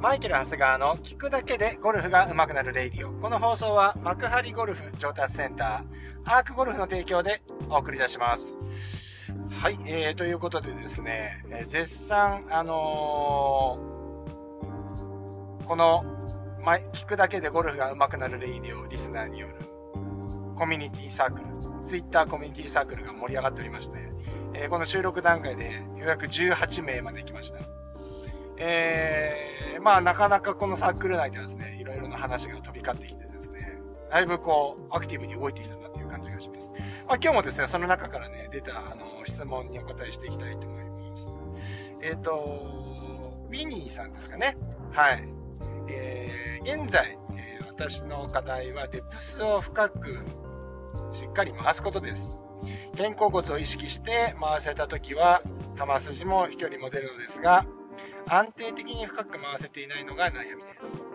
マイケル・長谷川の聞くだけでゴルフが上手くなるレイディオ。この放送は幕張ゴルフ上達センター、アークゴルフの提供でお送りいたします。はい、えー、ということでですね、えー、絶賛、あのー、この、ま、聞くだけでゴルフが上手くなるレイディオリスナーによるコミュニティサークル、ツイッターコミュニティサークルが盛り上がっておりまして、えー、この収録段階でようやく18名まで来ました。えー、まあなかなかこのサークル内ではですね、いろいろな話が飛び交ってきてですね、だいぶこう、アクティブに動いてきたなっていう感じがします。まあ今日もですね、その中からね、出た、あの、質問にお答えしていきたいと思います。えっ、ー、と、ウィニーさんですかね。はい。えー、現在、え、私の課題はデプスを深くしっかり回すことです。肩甲骨を意識して回せた時は球筋も飛距離も出るのですが安定的に深く回せていないのが悩みです。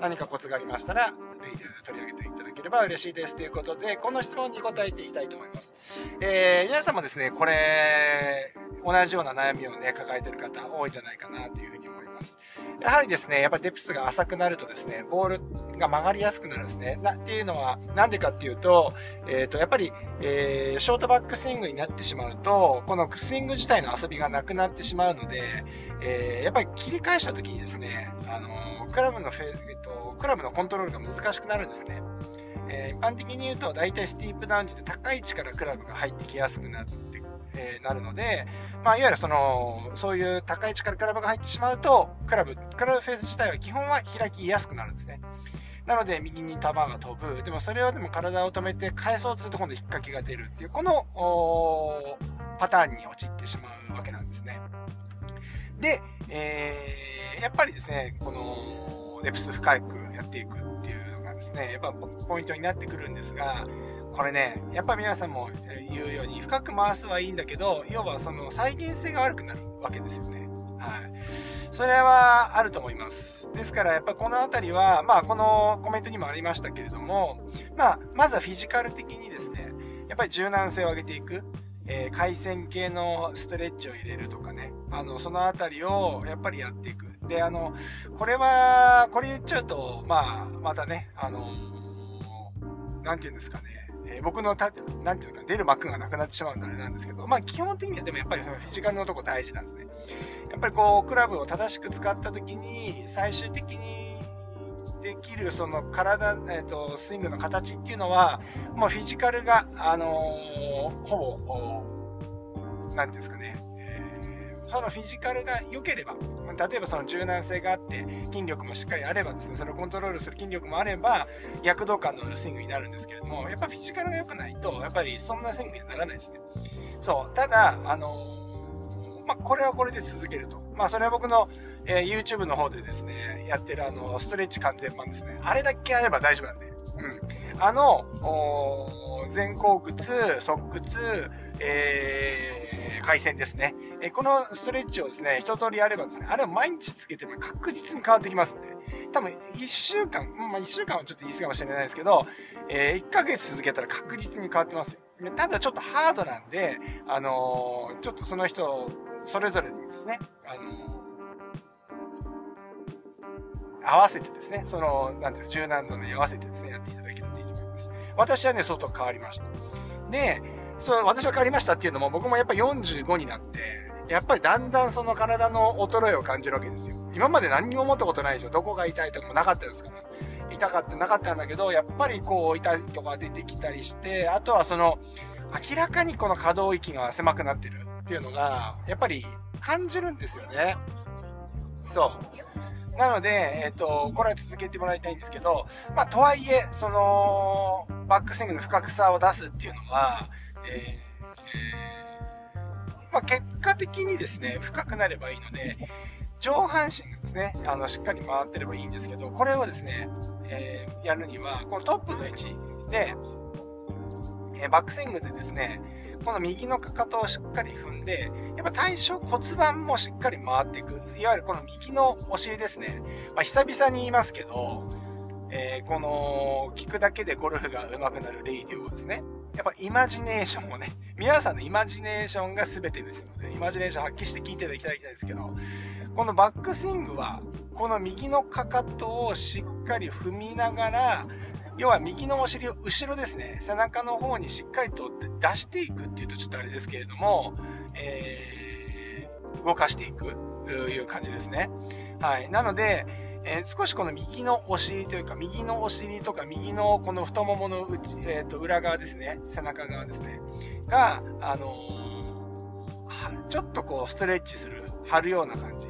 何かコツがありましたらレイディオで取り上げていただければ嬉しいです。ということでこの質問に答えていきたいと思います、えー、皆さんもですねこれ同じような悩みをね抱えてる方多いんじゃないかなというふうに思います。やはりですねやっぱりデプスが浅くなるとですねボールが曲がりやすくなるんですねなっていうのはなんでかっていうと,、えー、とやっぱり、えー、ショートバックスイングになってしまうとこのスイング自体の遊びがなくなってしまうので、えー、やっぱり切り返した時にですねあのクラブのフェ、えっと、クラブのコントロールが難しくなるんですね。え、一般的に言うと、大体スティープダウンジで高い位置からクラブが入ってきやすくなって、えー、なるので、まあ、いわゆるその、そういう高い位置からクラブが入ってしまうと、クラブ、クラブフェース自体は基本は開きやすくなるんですね。なので、右に球が飛ぶ。でも、それはでも体を止めて返そうとすると今度引っ掛けが出るっていう、この、パターンに陥ってしまうわけなんですね。で、えー、やっぱりですね、この、レプス深くやっていくっていうのがですね、やっぱポイントになってくるんですが、これね、やっぱ皆さんも言うように、深く回すはいいんだけど、要はその再現性が悪くなるわけですよね。はい。それはあると思います。ですから、やっぱこのあたりは、まあ、このコメントにもありましたけれども、まあ、まずはフィジカル的にですね、やっぱり柔軟性を上げていく。えー、回線系のストレッチを入れるとかね、あの、そのあたりをやっぱりやっていく。で、あの、これは、これ言っちゃうと、まあ、またね、あのなんて言うんですかね、えー、僕のた、なんていうか、出る幕がなくなってしまうのであれなんですけど、まあ基本的にはでもやっぱりそのフィジカルのとこ大事なんですね。やっぱりこう、クラブを正しく使った時に、最終的にできるその体、えっ、ー、と、スイングの形っていうのは、もうフィジカルが、あのー、ほぼ、何ていうんですかね、そのフィジカルが良ければ、例えばその柔軟性があって、筋力もしっかりあればですね、それをコントロールする筋力もあれば、躍動感のあるスイングになるんですけれども、やっぱフィジカルが良くないと、やっぱりそんなスイングにはならないですね。そう。ただ、あのまあ、これはこれで続けると。まあ、それは僕の、えー、YouTube の方でですね、やってるあの、ストレッチ完全版ですね。あれだけやれば大丈夫なんで。うん。あの、前後屈、側屈、えー、回線ですね。えー、このストレッチをですね、一通りやればですね、あれを毎日続けても確実に変わってきますんで。多分、一週間、まあ一週間はちょっと言い過ぎかもしれないですけど、えー、一ヶ月続けたら確実に変わってますよ。ただちょっとハードなんで、あのー、ちょっとその人、それぞれにですね、あの、合わせてですね、その、なんです、柔軟度に合わせてですね、やっていただけるといいと思います。私はね、相当変わりました。で、そう、私は変わりましたっていうのも、僕もやっぱ45になって、やっぱりだんだんその体の衰えを感じるわけですよ。今まで何にも思ったことないですよ。どこが痛いとかもなかったですから。痛かったなかったんだけど、やっぱりこう痛いとか出てきたりして、あとはその、明らかにこの可動域が狭くなってるっていうのが、やっぱり感じるんですよね。そう。なので、えっ、ー、と、これは続けてもらいたいんですけど、まあ、とはいえ、その、バックスイングの不覚さを出すっていうのは、えー、まあ、結果的にですね、深くなればいいので、上半身がですね、あの、しっかり回ってればいいんですけど、これをですね、えー、やるには、このトップの位置で、えー、バックスイングでですね、この右のかかとをしっかり踏んで、やっぱ対象骨盤もしっかり回っていく。いわゆるこの右のお尻ですね。まあ、久々に言いますけど、えー、この、聞くだけでゴルフが上手くなるレイディオですね、やっぱイマジネーションをね、皆さんのイマジネーションが全てですので、イマジネーション発揮して聞いていただきたいんですけど、このバックスイングは、この右のかかとをしっかり踏みながら、要は右のお尻を後ろですね、背中の方にしっかりと出していくっていうとちょっとあれですけれども、えー、動かしていくという感じですね。はい。なので、えー、少しこの右のお尻というか、右のお尻とか、右のこの太ももの内、え、ー、と、裏側ですね、背中側ですね、が、あのー、ちょっとこう、ストレッチする、張るような感じ。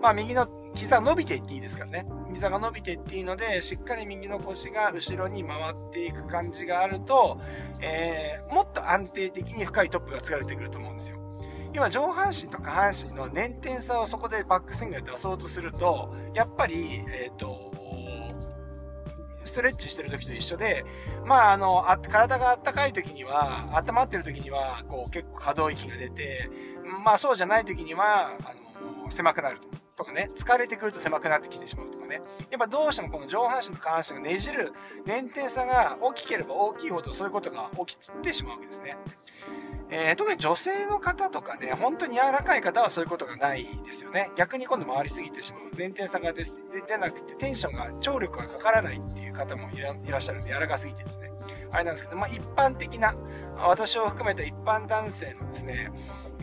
まあ、右の膝伸びていっていいですからね。膝が伸びていっていいので、しっかり右の腰が後ろに回っていく感じがあると、えー、もっと安定的に深いトップが疲れてくると思うんですよ。今上半身と下半身の粘点差をそこでバックスイングで出そうとすると、やっぱり、えっ、ー、と、ストレッチしてる時と一緒で、まあ、あの、あ体が温かい時には、温まってる時には、こう結構可動域が出て、まあそうじゃない時には、あの、狭くなると。とかね、疲れてくると狭くなってきてしまうとかね。やっぱどうしてもこの上半身と下半身がねじる粘点差が大きければ大きいほどそういうことが起きてしまうわけですね。えー、特に女性の方とかね、本当に柔らかい方はそういうことがないですよね。逆に今度回りすぎてしまう。前転差が出なくてテンションが、張力がかからないっていう方もいらっしゃるんで、柔らかすぎてですね。あれなんですけど、まあ一般的な、私を含めた一般男性のですね、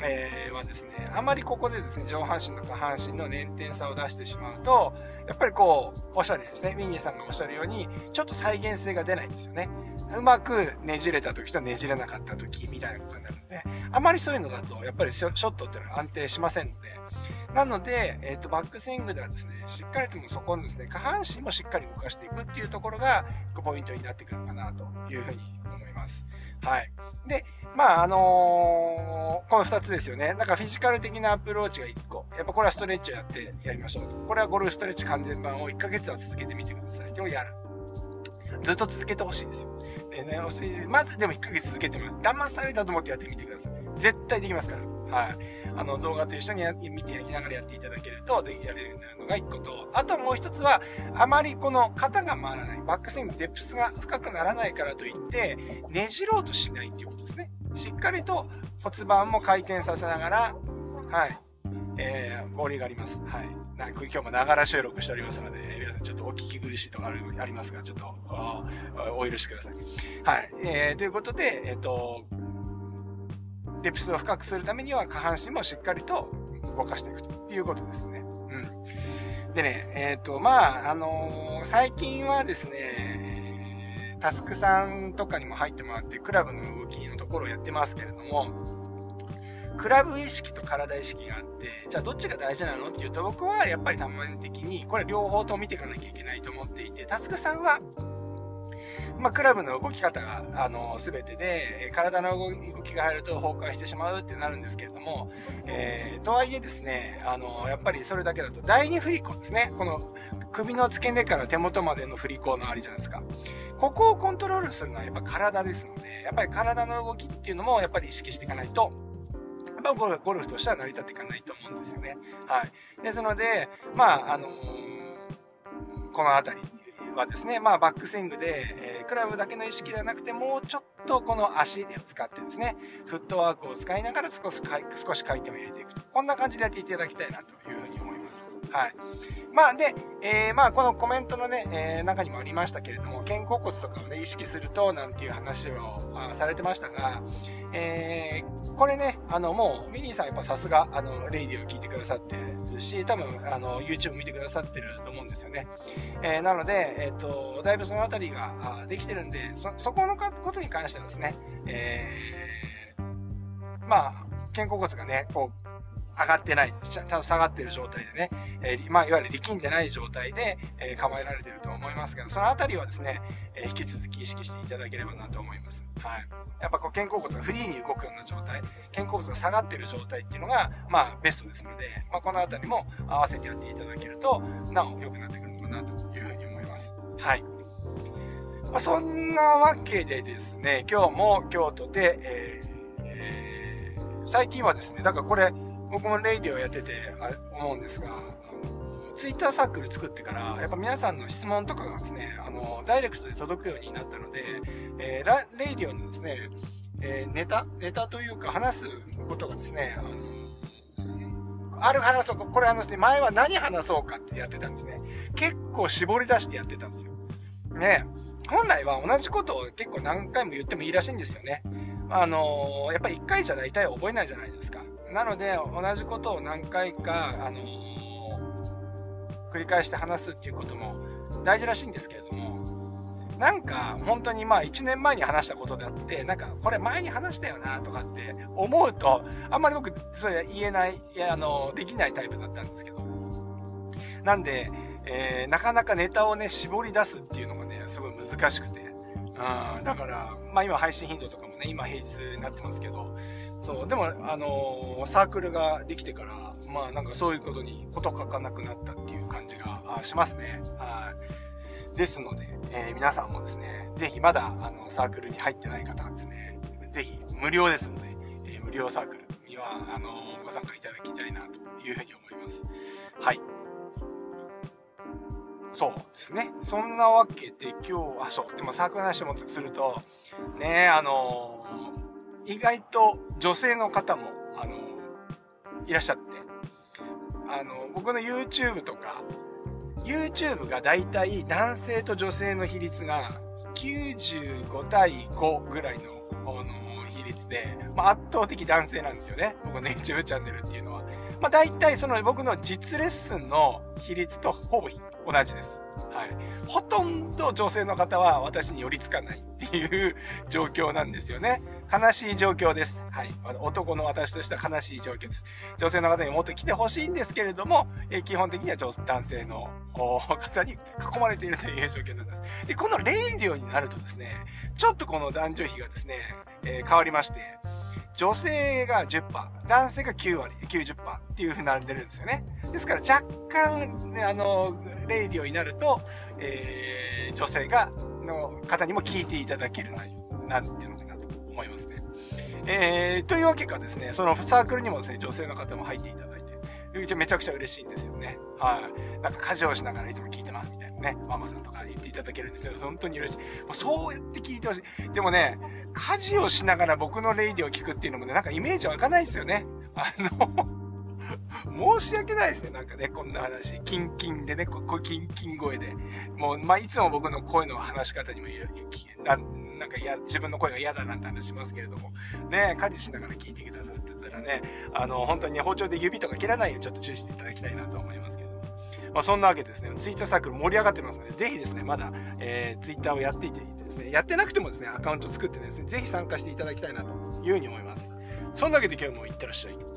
えー、はですね、あまりここでですね、上半身と下半身の粘点差を出してしまうと、やっぱりこう、おしゃるようですね、ミニーさんがおっしゃるように、ちょっと再現性が出ないんですよね。うまくねじれた時とねじれなかった時みたいなことになるので、あまりそういうのだと、やっぱりショットっていうのは安定しませんので、なので、えっ、ー、と、バックスイングではですね、しっかりともそこのですね、下半身もしっかり動かしていくっていうところが、ポイントになってくるのかなというふうに思います。はい。で、まあ、あのー、この2つですよね。なんかフィジカル的なアプローチが1個。やっぱこれはストレッチをやってやりましょうと。これはゴルフストレッチ完全版を1ヶ月は続けてみてください。でもやる。ずっと続けてほしいんですよ。でね、まずでも1ヶ月続けても、騙されたと思ってやってみてください。絶対できますから。はい。あの、動画と一緒に見てやりながらやっていただけると、できやれるのが1個と、あともう1つは、あまりこの肩が回らない、バックスイング、デプスが深くならないからといって、ねじろうとしないっていうことですね。しっかりと骨盤も回転させながら、はい。えー、合流があります。はい。な今日もながら収録しておりますので、皆さんちょっとお聞き苦しいとかありますが、ちょっとお許しください。はい。えー、ということで、えっ、ー、と、デプスを深くするためには下半身もしっかりと動かしていくということですね。うん。でね、えっ、ー、と、まあ、あの、最近はですね、タスクさんとかにも入ってもらって、クラブの動きのところをやってますけれども、クラブ意識と体意識があって、じゃあどっちが大事なの？っていうと、僕はやっぱり多面的に、これ両方と見ていかなきゃいけないと思っていて、タスクさんはまあ、クラブの動き方が、あの、すべてで、体の動きが入ると崩壊してしまうってなるんですけれども、えー、とはいえですね、あの、やっぱりそれだけだと、第二振り子ですね。この、首の付け根から手元までの振り子のありじゃないですか。ここをコントロールするのはやっぱ体ですので、やっぱり体の動きっていうのもやっぱり意識していかないと、やっぱゴルフとしては成り立っていかないと思うんですよね。はい。ですので、まあ、あのー、この辺り、はですね、まあ、バックスイングで、えー、クラブだけの意識ではなくて、もうちょっとこの足を使ってですね、フットワークを使いながら少し少し回転を入れていくと。こんな感じでやっていただきたいなという。はい。まあ、で、えー、まあ、このコメントのね、えー、中にもありましたけれども、肩甲骨とかをね、意識すると、なんていう話をあされてましたが、えー、これね、あの、もう、ミニーさんやっぱさすが、あの、レイディを聞いてくださってるし、多分、あの、YouTube 見てくださってると思うんですよね。えー、なので、えっ、ー、と、だいぶそのあたりができてるんで、そ、そこのことに関してはですね、えー、まあ、肩甲骨がね、こう、上がってない、ちゃんと下がってる状態でね、えー、まあ、いわゆる力んでない状態で、えー、構えられてると思いますけど、そのあたりはですね、えー、引き続き意識していただければなと思います。はい。やっぱこう肩甲骨がフリーに動くような状態、肩甲骨が下がってる状態っていうのが、まあ、ベストですので、まあ、このあたりも合わせてやっていただけると、なお良くなってくるのかなというふうに思います。はい。まあ、そんなわけでですね、今日も今日とて、えーえー、最近はですね、だからこれ、僕もレイディオやってて思うんですが、ツイッターサークル作ってから、やっぱ皆さんの質問とかがですね、あの、ダイレクトで届くようになったので、えー、レイディオのですね、えー、ネタネタというか話すことがですね、あの、ある話そう、これあのね、前は何話そうかってやってたんですね。結構絞り出してやってたんですよ。ね本来は同じことを結構何回も言ってもいいらしいんですよね。あの、やっぱり1回じゃ大体覚えないじゃないですか。なので、同じことを何回か、あのー、繰り返して話すっていうことも大事らしいんですけれども、なんか本当にまあ1年前に話したことであって、なんかこれ前に話したよなとかって思うと、あんまり僕それ言えない、いやあの、できないタイプだったんですけど。なんで、えー、なかなかネタをね、絞り出すっていうのがね、すごい難しくて。うん、だから、まあ今配信頻度とかもね、今平日になってますけど、そう、でも、あのー、サークルができてから、まあなんかそういうことにこと書かなくなったっていう感じがしますね。はい。ですので、えー、皆さんもですね、ぜひまだ、あの、サークルに入ってない方はですね、ぜひ無料ですので、えー、無料サークルには、あのご参加いただきたいなというふうに思います。はい。そうですね。そんなわけで今日は、そう、でもサークルの話もすると、ねあの意外と女性の方も、あのいらっしゃって、あの、僕の YouTube とか、YouTube がだいたい男性と女性の比率が95対5ぐらいの、あの率で、まあ、圧倒的男性なんですよね。僕の YouTube チャンネルっていうのは。まあ、大体その僕の実レッスンの比率とほぼ同じです。はい。ほとんど女性の方は私に寄りつかないっていう状況なんですよね。悲しい状況です。はい。男の私としては悲しい状況です。女性の方にもっと来てほしいんですけれども、え基本的には男性の方に囲まれているという状況なんです。で、このレイディオになるとですね、ちょっとこの男女比がですね、えー、変わりまして、女性が10%、男性が9割、90%っていう風になってるんですよね。ですから若干、ね、あの、レイディオになると、えー、女性が、の方にも聞いていただける内容なんていうのかなと思いますね。えー、というわけかですね、そのサークルにもですね、女性の方も入っていただいて、めちゃくちゃ嬉しいんですよね。はい。なんか家事をしながらいつも聞いね、ママさんとか言っていただけるんですけど、本当に嬉しい。もうそうやって聞いてほしい。でもね、家事をしながら僕のレイディを聞くっていうのもね、なんかイメージ湧かないですよね。あの申し訳ないですね。なんかね、こんな話。キンキンでね、ここキンキン声で。もう、まあ、いつも僕の声の話し方にもな、なんかや、自分の声が嫌だなんて話しますけれども、ね、家事しながら聞いてくださってたらね、あの、本当に、ね、包丁で指とか切らないようにちょっと注意していただきたいなと思いますけど。まあ、そんなわけでですね、ツイッターサークル盛り上がってますので、ぜひですね、まだ、えー、ツイッターをやっていてですね、やってなくてもですね、アカウント作ってですね、ぜひ参加していただきたいなというふうに思います。そんなわけで今日もいってらっしゃい。